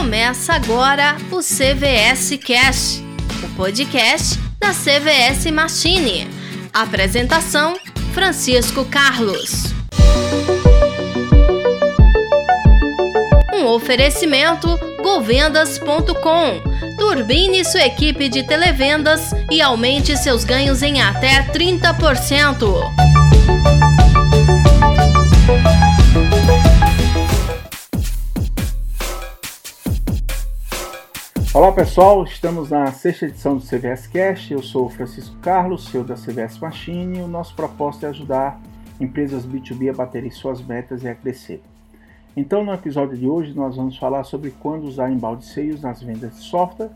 Começa agora o CVS Cast, o podcast da CVS Machine. Apresentação: Francisco Carlos. Um oferecimento govendas.com. Turbine sua equipe de televendas e aumente seus ganhos em até 30%. Olá pessoal, estamos na sexta edição do CVS Cast. Eu sou Francisco Carlos, CEO da CVS Machine, e o nosso propósito é ajudar empresas B2B a baterem suas metas e a crescer. Então, no episódio de hoje, nós vamos falar sobre quando usar embalde sales nas vendas de software.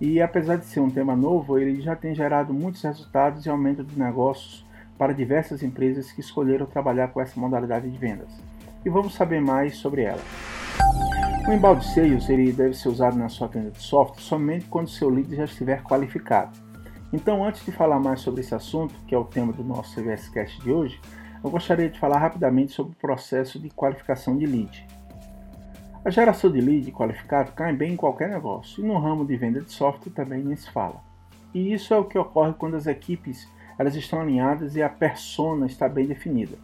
E apesar de ser um tema novo, ele já tem gerado muitos resultados e aumento de negócios para diversas empresas que escolheram trabalhar com essa modalidade de vendas. E vamos saber mais sobre ela. O embalde sales ele deve ser usado na sua venda de software somente quando seu lead já estiver qualificado. Então, antes de falar mais sobre esse assunto, que é o tema do nosso CVS Cast de hoje, eu gostaria de falar rapidamente sobre o processo de qualificação de lead. A geração de lead qualificado cai bem em qualquer negócio, e no ramo de venda de software também nem se fala. E isso é o que ocorre quando as equipes elas estão alinhadas e a persona está bem definida.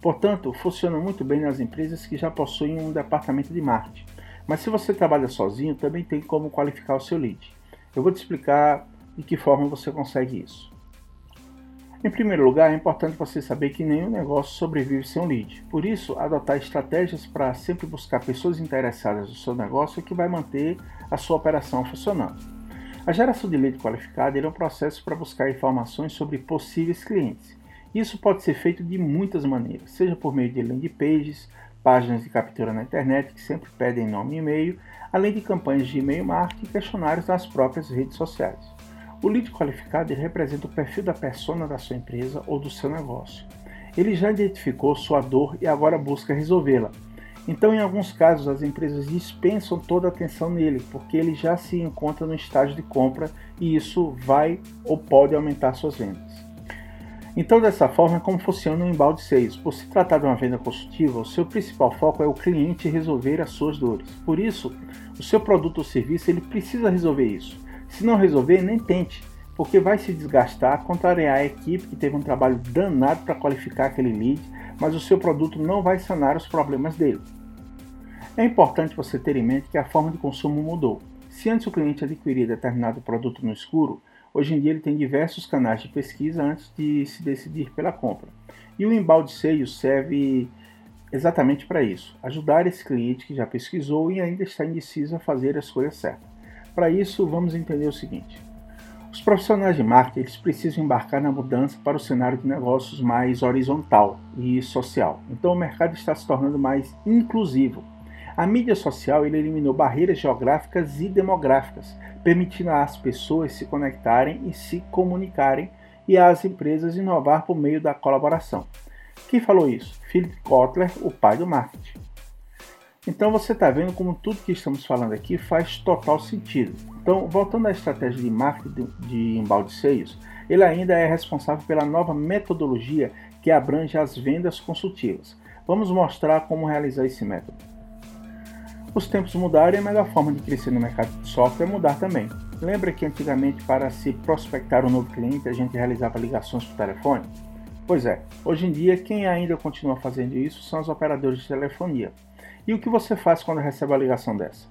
Portanto, funciona muito bem nas empresas que já possuem um departamento de marketing, mas se você trabalha sozinho, também tem como qualificar o seu lead. Eu vou te explicar de que forma você consegue isso. Em primeiro lugar, é importante você saber que nenhum negócio sobrevive sem um lead. Por isso, adotar estratégias para sempre buscar pessoas interessadas no seu negócio que vai manter a sua operação funcionando. A geração de lead qualificada é um processo para buscar informações sobre possíveis clientes. Isso pode ser feito de muitas maneiras, seja por meio de landing pages, páginas de captura na internet que sempre pedem nome e e-mail, além de campanhas de e-mail marketing e questionários nas próprias redes sociais. O lead qualificado representa o perfil da persona da sua empresa ou do seu negócio. Ele já identificou sua dor e agora busca resolvê-la. Então, em alguns casos, as empresas dispensam toda a atenção nele, porque ele já se encontra no estágio de compra e isso vai ou pode aumentar suas vendas. Então, dessa forma, é como funciona o embalde sales. Por se tratar de uma venda consultiva, o seu principal foco é o cliente resolver as suas dores. Por isso, o seu produto ou serviço ele precisa resolver isso. Se não resolver, nem tente, porque vai se desgastar, contrariar a equipe que teve um trabalho danado para qualificar aquele lead, mas o seu produto não vai sanar os problemas dele. É importante você ter em mente que a forma de consumo mudou. Se antes o cliente adquiria determinado produto no escuro, Hoje em dia ele tem diversos canais de pesquisa antes de se decidir pela compra. E o embalde sales serve exatamente para isso, ajudar esse cliente que já pesquisou e ainda está indeciso a fazer a escolha certa. Para isso, vamos entender o seguinte. Os profissionais de marketing eles precisam embarcar na mudança para o cenário de negócios mais horizontal e social. Então o mercado está se tornando mais inclusivo. A mídia social eliminou barreiras geográficas e demográficas, permitindo às pessoas se conectarem e se comunicarem e às empresas inovar por meio da colaboração. Quem falou isso? Philip Kotler, o pai do marketing. Então você está vendo como tudo que estamos falando aqui faz total sentido. Então, voltando à estratégia de marketing de embalde seios, ele ainda é responsável pela nova metodologia que abrange as vendas consultivas. Vamos mostrar como realizar esse método. Os tempos mudaram e a melhor forma de crescer no mercado de software é mudar também. Lembra que antigamente para se prospectar um novo cliente a gente realizava ligações por telefone? Pois é, hoje em dia quem ainda continua fazendo isso são os operadores de telefonia. E o que você faz quando recebe a ligação dessa?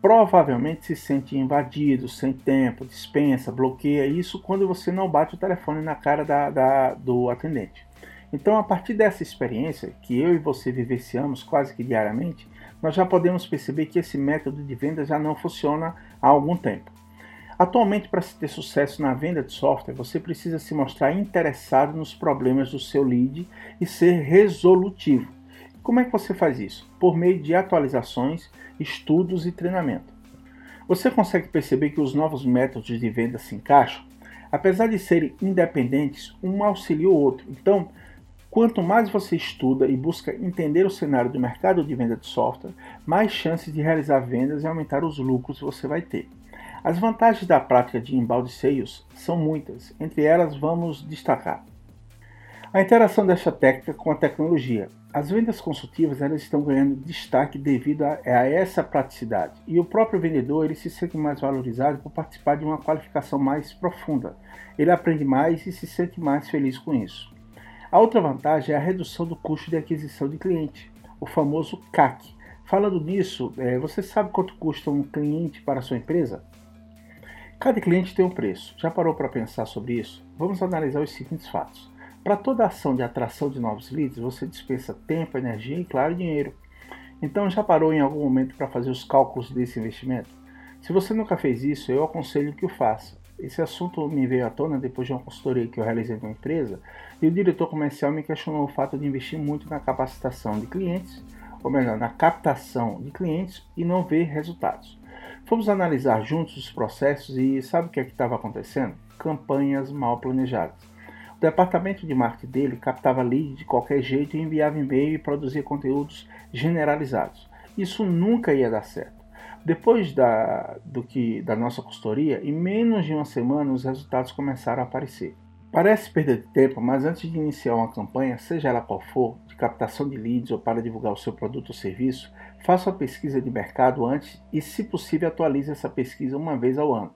Provavelmente se sente invadido, sem tempo, dispensa, bloqueia isso quando você não bate o telefone na cara da, da, do atendente. Então, a partir dessa experiência que eu e você vivenciamos quase que diariamente, nós já podemos perceber que esse método de venda já não funciona há algum tempo. Atualmente, para se ter sucesso na venda de software, você precisa se mostrar interessado nos problemas do seu lead e ser resolutivo. Como é que você faz isso? Por meio de atualizações, estudos e treinamento. Você consegue perceber que os novos métodos de venda se encaixam? Apesar de serem independentes, um auxilia o outro. Então, Quanto mais você estuda e busca entender o cenário do mercado de venda de software, mais chances de realizar vendas e aumentar os lucros você vai ter. As vantagens da prática de inbound sales são muitas, entre elas vamos destacar a interação desta técnica com a tecnologia. As vendas consultivas elas estão ganhando destaque devido a, a, essa praticidade e o próprio vendedor ele se sente mais valorizado por participar de uma qualificação mais profunda. Ele aprende mais e se sente mais feliz com isso. A outra vantagem é a redução do custo de aquisição de cliente, o famoso CAC. Falando nisso, é, você sabe quanto custa um cliente para a sua empresa? Cada cliente tem um preço. Já parou para pensar sobre isso? Vamos analisar os seguintes fatos. Para toda ação de atração de novos leads, você dispensa tempo, energia e, claro, dinheiro. Então, já parou em algum momento para fazer os cálculos desse investimento? Se você nunca fez isso, eu aconselho que o faça. Esse assunto me veio à tona depois de uma consultoria que eu realizei numa empresa e o diretor comercial me questionou o fato de investir muito na capacitação de clientes, ou melhor, na captação de clientes e não ver resultados. Fomos analisar juntos os processos e sabe o que é que estava acontecendo? Campanhas mal planejadas departamento de marketing dele captava leads de qualquer jeito e enviava e-mail e produzia conteúdos generalizados. Isso nunca ia dar certo. Depois da, do que, da nossa consultoria, em menos de uma semana os resultados começaram a aparecer. Parece perda de tempo, mas antes de iniciar uma campanha, seja ela qual for, de captação de leads ou para divulgar o seu produto ou serviço, faça uma pesquisa de mercado antes e, se possível, atualize essa pesquisa uma vez ao ano.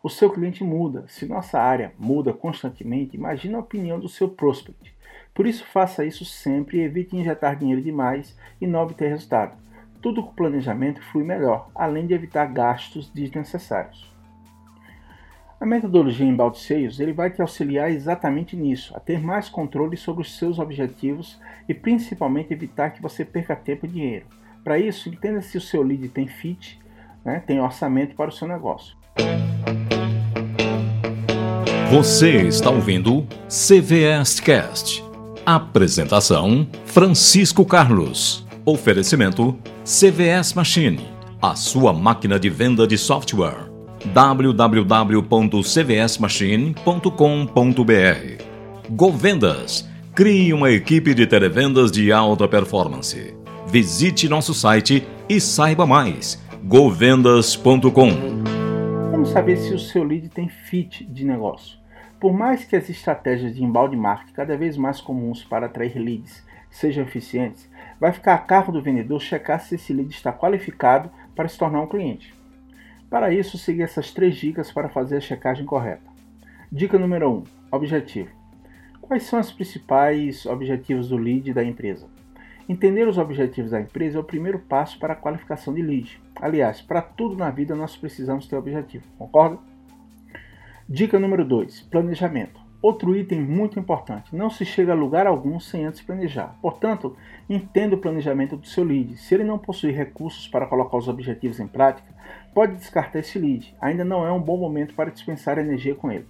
O seu cliente muda. Se nossa área muda constantemente, imagine a opinião do seu prospect. Por isso, faça isso sempre e evite injetar dinheiro demais e não obter resultado. Tudo com planejamento flui melhor, além de evitar gastos desnecessários. A metodologia em balde ele vai te auxiliar exatamente nisso, a ter mais controle sobre os seus objetivos e principalmente evitar que você perca tempo e dinheiro. Para isso, entenda se o seu lead tem fit, né, tem orçamento para o seu negócio. Você está ouvindo CVS Cast. Apresentação: Francisco Carlos. Oferecimento: CVS Machine, a sua máquina de venda de software. www.cvsmachine.com.br Govendas. Crie uma equipe de televendas de alta performance. Visite nosso site e saiba mais. govendas.com como saber se o seu lead tem fit de negócio? Por mais que as estratégias de embalde marketing cada vez mais comuns para atrair leads sejam eficientes, vai ficar a cargo do vendedor checar se esse lead está qualificado para se tornar um cliente. Para isso, siga essas três dicas para fazer a checagem correta. Dica número 1: um, Objetivo. Quais são os principais objetivos do lead da empresa? Entender os objetivos da empresa é o primeiro passo para a qualificação de lead. Aliás, para tudo na vida nós precisamos ter objetivo, concorda? Dica número 2: planejamento. Outro item muito importante: não se chega a lugar algum sem antes planejar. Portanto, entenda o planejamento do seu lead. Se ele não possui recursos para colocar os objetivos em prática, pode descartar esse lead. Ainda não é um bom momento para dispensar energia com ele.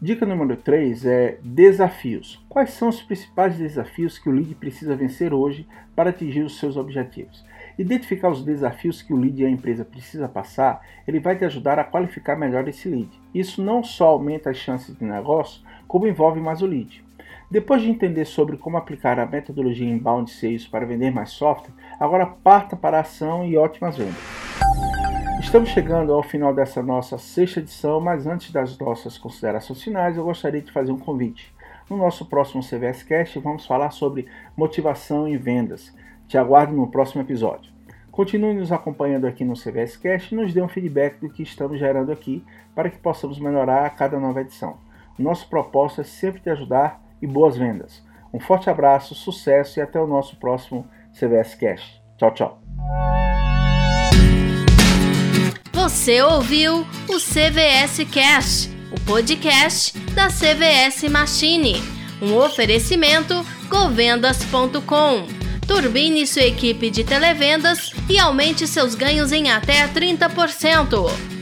Dica número 3 é desafios. Quais são os principais desafios que o lead precisa vencer hoje para atingir os seus objetivos? Identificar os desafios que o lead e a empresa precisa passar, ele vai te ajudar a qualificar melhor esse lead. Isso não só aumenta as chances de negócio, como envolve mais o lead. Depois de entender sobre como aplicar a metodologia inbound sales para vender mais software, agora parta para a ação e ótimas vendas. Estamos chegando ao final dessa nossa sexta edição, mas antes das nossas considerações finais, eu gostaria de fazer um convite. No nosso próximo CVS Cast, vamos falar sobre motivação em vendas. Te aguardo no próximo episódio. Continue nos acompanhando aqui no CVS Cast e nos dê um feedback do que estamos gerando aqui para que possamos melhorar a cada nova edição. Nosso propósito é sempre te ajudar e boas vendas. Um forte abraço, sucesso e até o nosso próximo CVS Cast. Tchau, tchau. Você ouviu o CVS Cast, o podcast da CVS Machine. Um oferecimento govendas.com. Turbine sua equipe de televendas e aumente seus ganhos em até 30%.